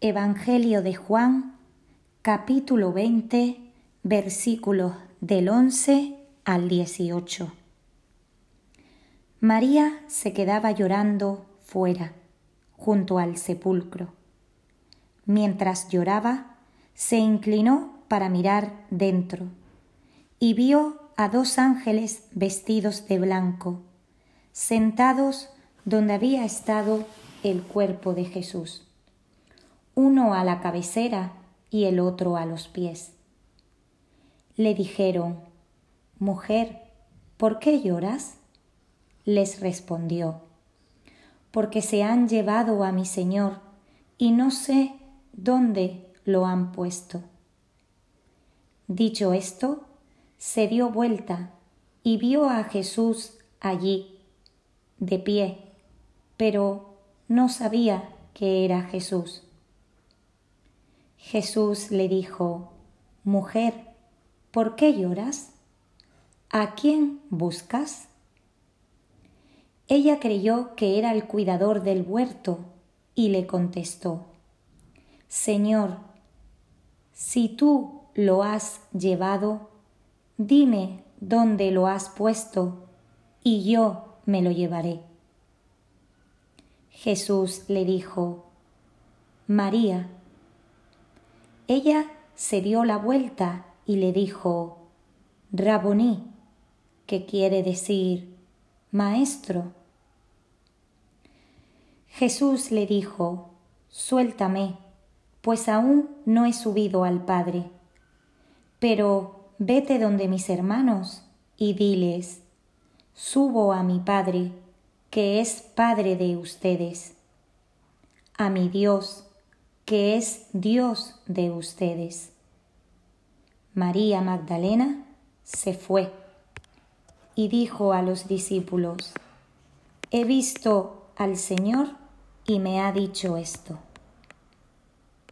Evangelio de Juan, capítulo 20, versículos del 11 al 18. María se quedaba llorando fuera, junto al sepulcro. Mientras lloraba, se inclinó para mirar dentro y vio a dos ángeles vestidos de blanco, sentados donde había estado el cuerpo de Jesús uno a la cabecera y el otro a los pies. Le dijeron, Mujer, ¿por qué lloras? Les respondió, Porque se han llevado a mi Señor y no sé dónde lo han puesto. Dicho esto, se dio vuelta y vio a Jesús allí, de pie, pero no sabía que era Jesús. Jesús le dijo, Mujer, ¿por qué lloras? ¿A quién buscas? Ella creyó que era el cuidador del huerto y le contestó, Señor, si tú lo has llevado, dime dónde lo has puesto y yo me lo llevaré. Jesús le dijo, María, ella se dio la vuelta y le dijo, Raboní, que quiere decir Maestro. Jesús le dijo, Suéltame, pues aún no he subido al Padre, pero vete donde mis hermanos y diles, Subo a mi Padre, que es Padre de ustedes, a mi Dios, que es Dios de ustedes. María Magdalena se fue y dijo a los discípulos, He visto al Señor y me ha dicho esto.